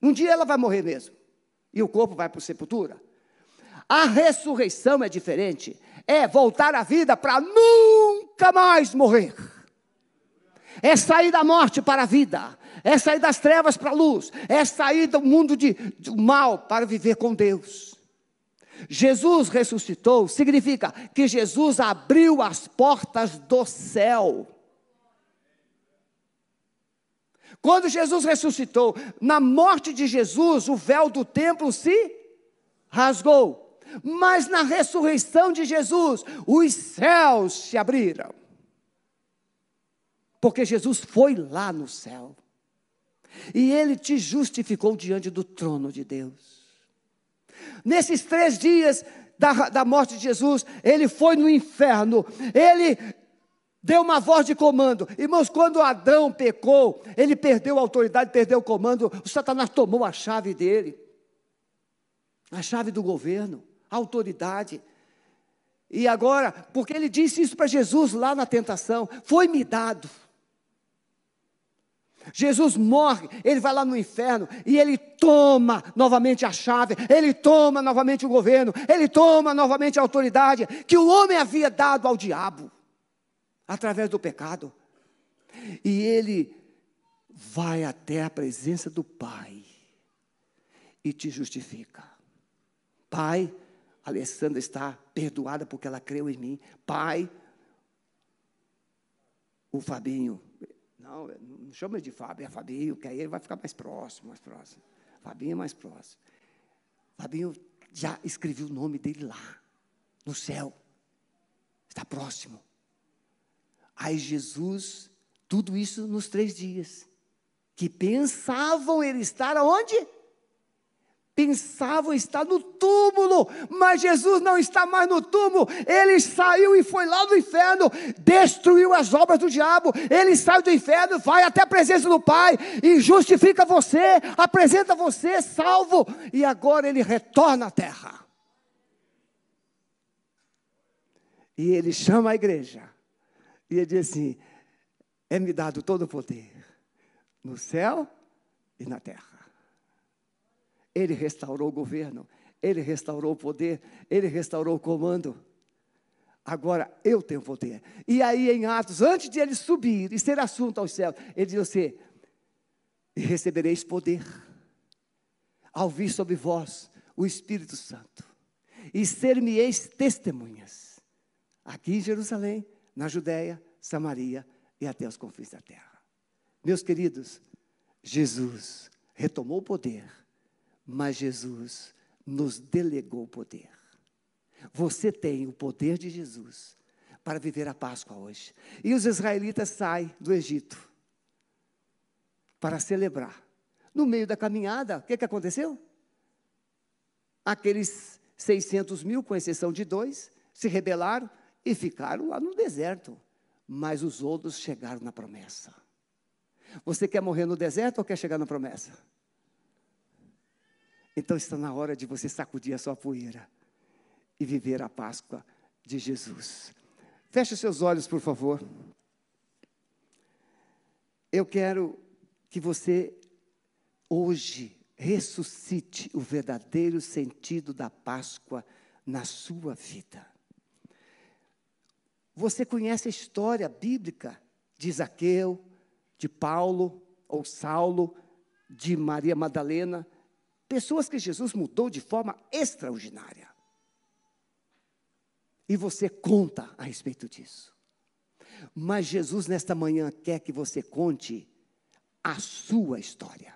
Um dia ela vai morrer mesmo. E o corpo vai para a sepultura. A ressurreição é diferente. É voltar à vida para nunca mais morrer. É sair da morte para a vida. É sair das trevas para a luz. É sair do mundo de, de mal para viver com Deus. Jesus ressuscitou significa que Jesus abriu as portas do céu. Quando Jesus ressuscitou, na morte de Jesus, o véu do templo se rasgou. Mas na ressurreição de Jesus, os céus se abriram. Porque Jesus foi lá no céu. E ele te justificou diante do trono de Deus. Nesses três dias da, da morte de Jesus, ele foi no inferno. Ele deu uma voz de comando. Irmãos, quando Adão pecou, ele perdeu a autoridade, perdeu o comando. O Satanás tomou a chave dele, a chave do governo autoridade. E agora, porque ele disse isso para Jesus lá na tentação, foi-me dado. Jesus morre, ele vai lá no inferno e ele toma novamente a chave, ele toma novamente o governo, ele toma novamente a autoridade que o homem havia dado ao diabo, através do pecado. E ele vai até a presença do Pai e te justifica. Pai, Alessandra está perdoada porque ela creu em mim. Pai, o Fabinho, não, não chama de Fábio, é Fabinho, que aí ele vai ficar mais próximo, mais próximo. Fabinho é mais próximo. Fabinho já escreveu o nome dele lá, no céu. Está próximo. Aí Jesus, tudo isso nos três dias. Que pensavam ele estar aonde? Pensavam estar no túmulo, mas Jesus não está mais no túmulo, ele saiu e foi lá no inferno, destruiu as obras do diabo, ele sai do inferno, vai até a presença do Pai e justifica você, apresenta você salvo, e agora ele retorna à terra. E ele chama a igreja, e ele diz assim: é-me dado todo o poder, no céu e na terra. Ele restaurou o governo, ele restaurou o poder, ele restaurou o comando. Agora eu tenho poder. E aí em Atos, antes de ele subir e ser assunto aos céus, ele diz assim: E recebereis poder, ao vir sobre vós o Espírito Santo, e ser-me-eis testemunhas, aqui em Jerusalém, na Judéia, Samaria e até os confins da terra. Meus queridos, Jesus retomou o poder mas Jesus nos delegou o poder. Você tem o poder de Jesus para viver a Páscoa hoje. E os israelitas saem do Egito para celebrar. No meio da caminhada, o que, que aconteceu? Aqueles 600 mil, com exceção de dois, se rebelaram e ficaram lá no deserto. Mas os outros chegaram na promessa. Você quer morrer no deserto ou quer chegar na promessa? Então está na hora de você sacudir a sua poeira e viver a Páscoa de Jesus. Feche seus olhos, por favor. Eu quero que você hoje ressuscite o verdadeiro sentido da Páscoa na sua vida. Você conhece a história bíblica de Zaqueu, de Paulo ou Saulo, de Maria Madalena, Pessoas que Jesus mudou de forma extraordinária. E você conta a respeito disso. Mas Jesus, nesta manhã, quer que você conte a sua história.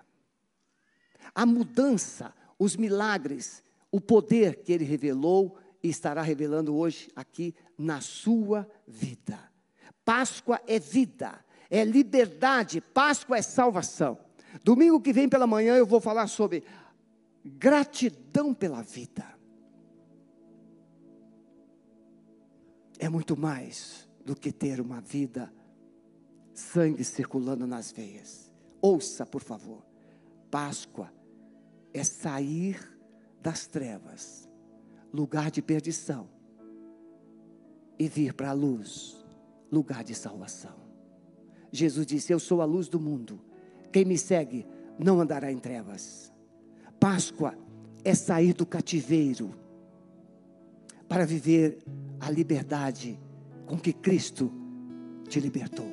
A mudança, os milagres, o poder que ele revelou e estará revelando hoje aqui na sua vida. Páscoa é vida, é liberdade, Páscoa é salvação. Domingo que vem pela manhã eu vou falar sobre gratidão pela vida. É muito mais do que ter uma vida, sangue circulando nas veias. Ouça, por favor. Páscoa é sair das trevas, lugar de perdição, e vir para a luz, lugar de salvação. Jesus disse: Eu sou a luz do mundo. Quem me segue não andará em trevas. Páscoa é sair do cativeiro para viver a liberdade com que Cristo te libertou.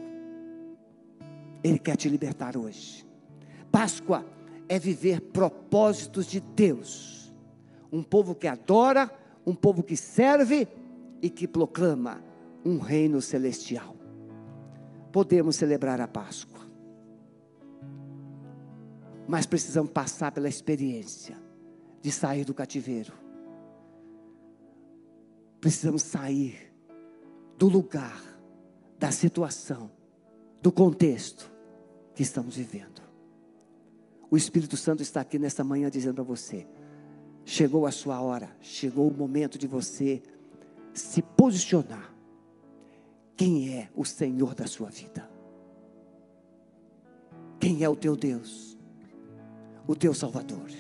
Ele quer te libertar hoje. Páscoa é viver propósitos de Deus. Um povo que adora, um povo que serve e que proclama um reino celestial. Podemos celebrar a Páscoa, mas precisamos passar pela experiência de sair do cativeiro. Precisamos sair do lugar, da situação, do contexto que estamos vivendo. O Espírito Santo está aqui nesta manhã dizendo para você: chegou a sua hora, chegou o momento de você se posicionar. Quem é o Senhor da sua vida? Quem é o teu Deus? O teu Salvador.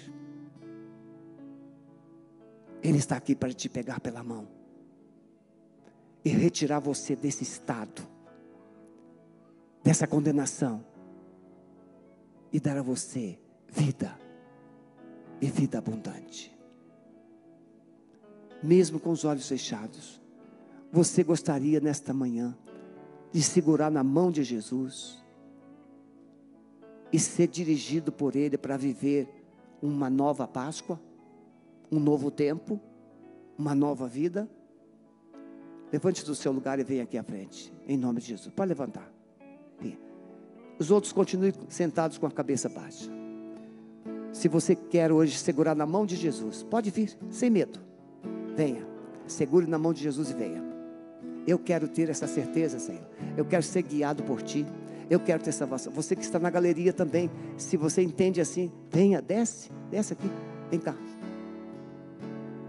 Ele está aqui para te pegar pela mão e retirar você desse estado, dessa condenação, e dar a você vida e vida abundante. Mesmo com os olhos fechados, você gostaria nesta manhã de segurar na mão de Jesus e ser dirigido por Ele para viver uma nova Páscoa, um novo tempo, uma nova vida? Levante do seu lugar e venha aqui à frente, em nome de Jesus. Pode levantar. Os outros continuem sentados com a cabeça baixa. Se você quer hoje segurar na mão de Jesus, pode vir, sem medo. Venha, segure na mão de Jesus e venha. Eu quero ter essa certeza, Senhor. Eu quero ser guiado por Ti. Eu quero ter salvação. Você que está na galeria também, se você entende assim, venha, desce, desce aqui, vem cá.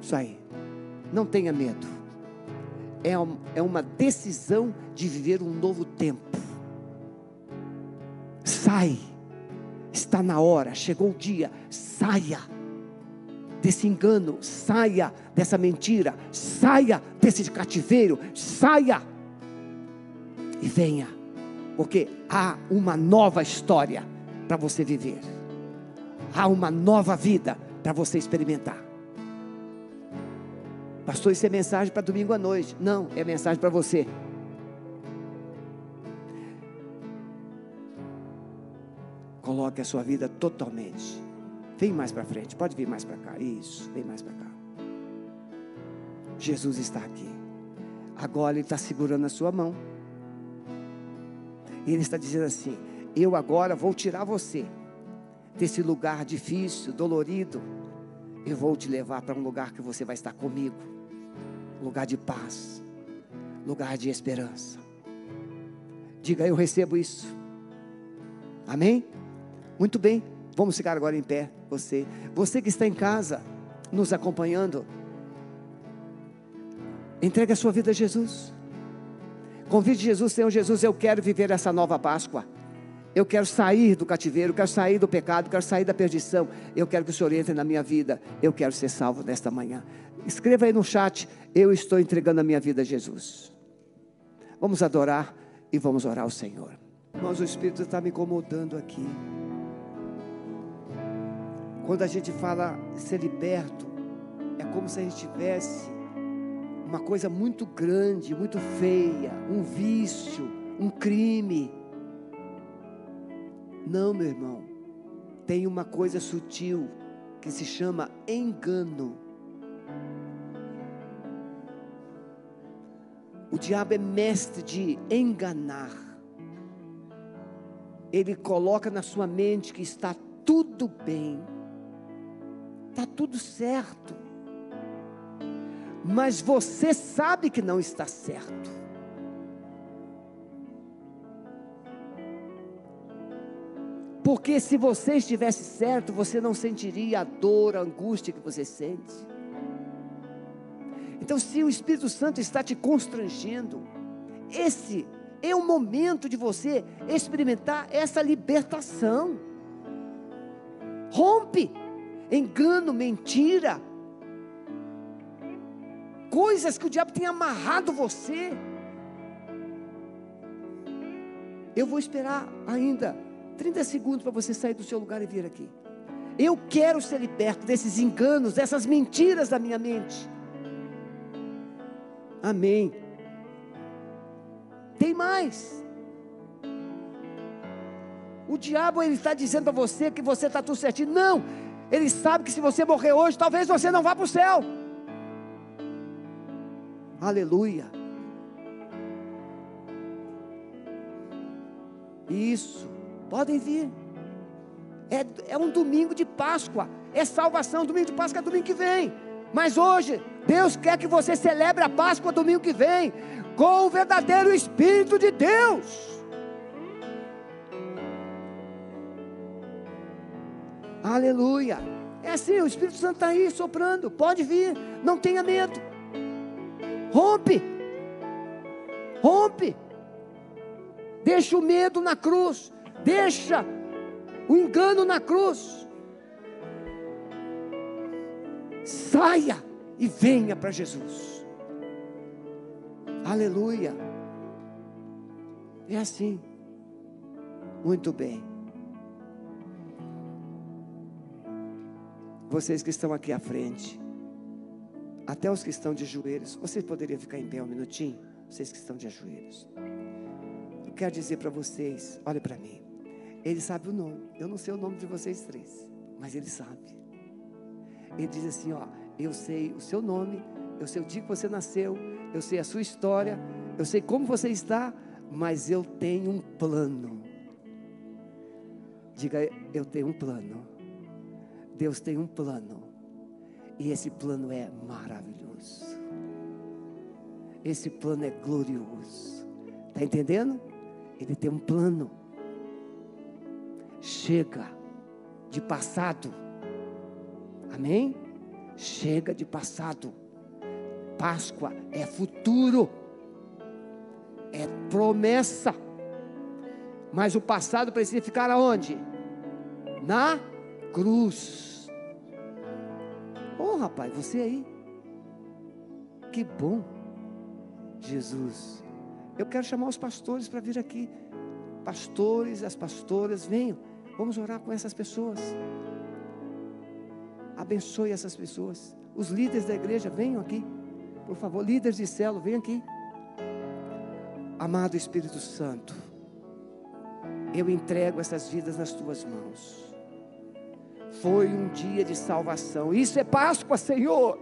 Isso aí. Não tenha medo. É, é uma decisão de viver um novo tempo Sai, está na hora, chegou o dia, saia desse engano, saia dessa mentira, saia desse cativeiro, saia e venha, porque há uma nova história para você viver, há uma nova vida para você experimentar. Pastor, isso é mensagem para domingo à noite. Não, é mensagem para você. Coloque a sua vida totalmente. Vem mais para frente, pode vir mais para cá. Isso, vem mais para cá. Jesus está aqui. Agora Ele está segurando a sua mão. E Ele está dizendo assim: Eu agora vou tirar você desse lugar difícil, dolorido. Eu vou te levar para um lugar que você vai estar comigo lugar de paz, lugar de esperança. Diga, eu recebo isso. Amém? Muito bem, vamos ficar agora em pé. Você, você que está em casa, nos acompanhando, entregue a sua vida a Jesus. Convide Jesus, Senhor Jesus, eu quero viver essa nova Páscoa. Eu quero sair do cativeiro, quero sair do pecado, quero sair da perdição. Eu quero que o Senhor entre na minha vida. Eu quero ser salvo nesta manhã. Escreva aí no chat: Eu estou entregando a minha vida a Jesus. Vamos adorar e vamos orar ao Senhor. Mas o Espírito está me incomodando aqui. Quando a gente fala ser liberto, é como se a gente tivesse uma coisa muito grande, muito feia, um vício, um crime. Não, meu irmão, tem uma coisa sutil que se chama engano. O diabo é mestre de enganar. Ele coloca na sua mente que está tudo bem, está tudo certo, mas você sabe que não está certo. Porque se você estivesse certo, você não sentiria a dor, a angústia que você sente. Então, se o Espírito Santo está te constrangendo, esse é o momento de você experimentar essa libertação. Rompe engano, mentira, coisas que o diabo tem amarrado você. Eu vou esperar ainda 30 segundos para você sair do seu lugar e vir aqui. Eu quero ser liberto desses enganos, dessas mentiras da minha mente. Amém. Tem mais. O diabo ele está dizendo para você que você está tudo certinho. Não, ele sabe que se você morrer hoje, talvez você não vá para o céu. Aleluia. Isso. Podem vir. É, é um domingo de Páscoa. É salvação. Domingo de Páscoa é domingo que vem. Mas hoje, Deus quer que você celebre a Páscoa domingo que vem. Com o verdadeiro Espírito de Deus. Aleluia. É assim, o Espírito Santo está aí soprando. Pode vir, não tenha medo. Rompe. Rompe. Deixa o medo na cruz. Deixa o engano na cruz. Saia e venha para Jesus. Aleluia. É assim. Muito bem. Vocês que estão aqui à frente, até os que estão de joelhos, vocês poderiam ficar em pé um minutinho? Vocês que estão de joelhos. Eu quero dizer para vocês, olhe para mim. Ele sabe o nome. Eu não sei o nome de vocês três, mas ele sabe. Ele diz assim: ó, eu sei o seu nome, eu sei o dia que você nasceu, eu sei a sua história, eu sei como você está, mas eu tenho um plano. Diga, eu tenho um plano. Deus tem um plano. E esse plano é maravilhoso. Esse plano é glorioso. Está entendendo? Ele tem um plano chega de passado. Amém? Chega de passado. Páscoa é futuro, é promessa. Mas o passado precisa ficar aonde? Na cruz. Rapaz, você aí. Que bom. Jesus. Eu quero chamar os pastores para vir aqui. Pastores, as pastoras, venham. Vamos orar com essas pessoas. Abençoe essas pessoas. Os líderes da igreja, venham aqui. Por favor, líderes de célula, venham aqui. Amado Espírito Santo, eu entrego essas vidas nas tuas mãos. Foi um dia de salvação. Isso é Páscoa, Senhor.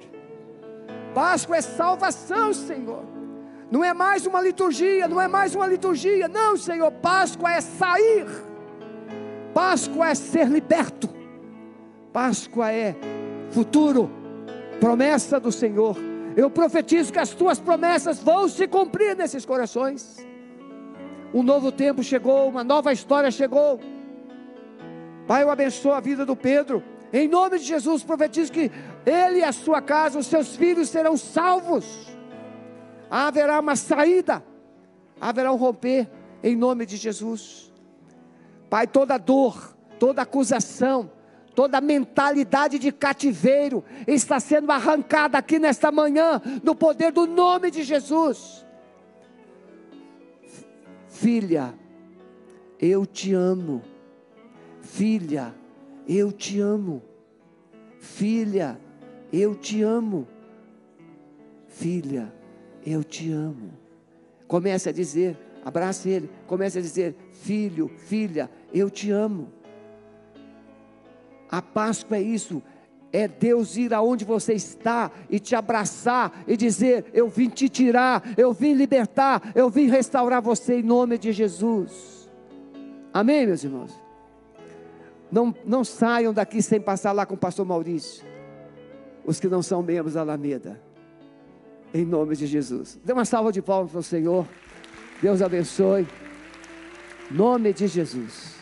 Páscoa é salvação, Senhor. Não é mais uma liturgia, não é mais uma liturgia. Não, Senhor. Páscoa é sair Páscoa é ser liberto. Páscoa é futuro, promessa do Senhor. Eu profetizo que as tuas promessas vão se cumprir nesses corações. Um novo tempo chegou, uma nova história chegou. Pai, eu abençoo a vida do Pedro. Em nome de Jesus, profetizo que ele e a sua casa, os seus filhos serão salvos. Haverá uma saída, haverá um romper, em nome de Jesus. Pai, toda dor, toda acusação, toda mentalidade de cativeiro está sendo arrancada aqui nesta manhã, no poder do nome de Jesus. Filha, eu te amo. Filha, eu te amo. Filha, eu te amo. Filha, eu te amo. Comece a dizer, abrace ele, comece a dizer: Filho, filha, eu te amo. A Páscoa é isso, é Deus ir aonde você está e te abraçar e dizer: Eu vim te tirar, eu vim libertar, eu vim restaurar você em nome de Jesus. Amém, meus irmãos? Não, não saiam daqui sem passar lá com o pastor Maurício, os que não são membros da Alameda, em nome de Jesus. Dê uma salva de palmas para o Senhor, Deus abençoe, nome de Jesus.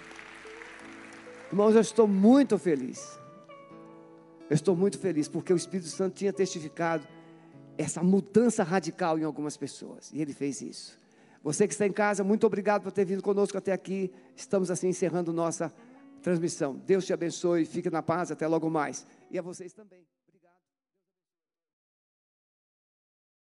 Irmãos, eu estou muito feliz. Eu estou muito feliz porque o Espírito Santo tinha testificado essa mudança radical em algumas pessoas e ele fez isso. Você que está em casa, muito obrigado por ter vindo conosco até aqui. Estamos assim encerrando nossa transmissão. Deus te abençoe, fique na paz, até logo mais. E a vocês também.